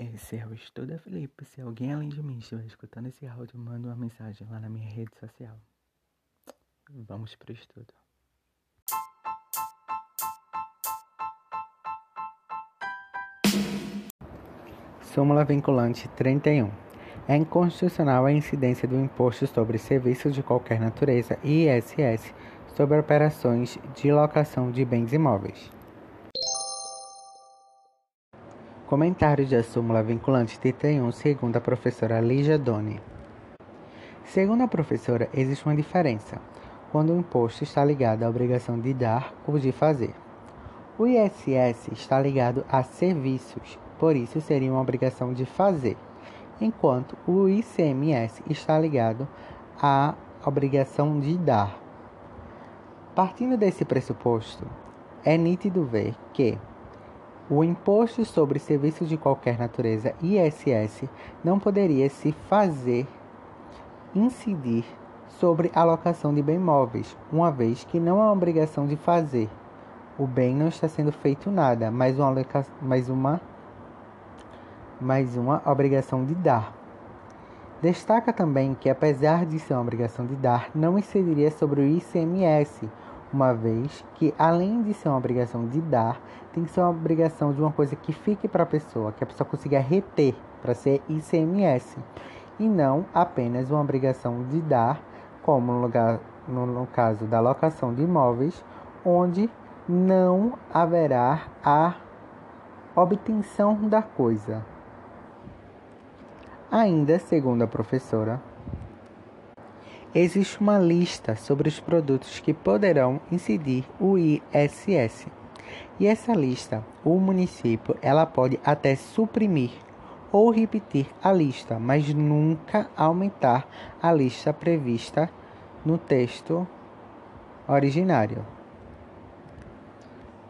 Esse é o Estuda Felipe. Se alguém além de mim estiver escutando esse áudio, manda uma mensagem lá na minha rede social. Vamos pro estudo. Súmula vinculante 31. É inconstitucional a incidência do imposto sobre serviços de qualquer natureza ISS sobre operações de locação de bens imóveis. Comentários da súmula vinculante 31, segundo a professora Lígia Doni. Segundo a professora, existe uma diferença quando o imposto está ligado à obrigação de dar ou de fazer. O ISS está ligado a serviços, por isso seria uma obrigação de fazer, enquanto o ICMS está ligado à obrigação de dar. Partindo desse pressuposto, é nítido ver que o imposto sobre serviços de qualquer natureza, ISS, não poderia se fazer incidir sobre a alocação de bem móveis, uma vez que não há obrigação de fazer. O bem não está sendo feito nada, mas uma, mais uma, mais uma obrigação de dar. Destaca também que, apesar de ser uma obrigação de dar, não incidiria sobre o ICMS, uma vez que, além de ser uma obrigação de dar, tem que ser uma obrigação de uma coisa que fique para a pessoa, que a pessoa consiga reter para ser ICMS, e não apenas uma obrigação de dar, como no, lugar, no, no caso da locação de imóveis, onde não haverá a obtenção da coisa. Ainda segundo a professora, existe uma lista sobre os produtos que poderão incidir o ISS. E essa lista, o município, ela pode até suprimir ou repetir a lista, mas nunca aumentar a lista prevista no texto originário.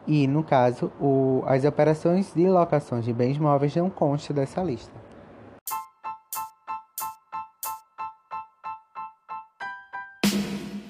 E, no caso, o, as operações de locações de bens móveis não constam dessa lista.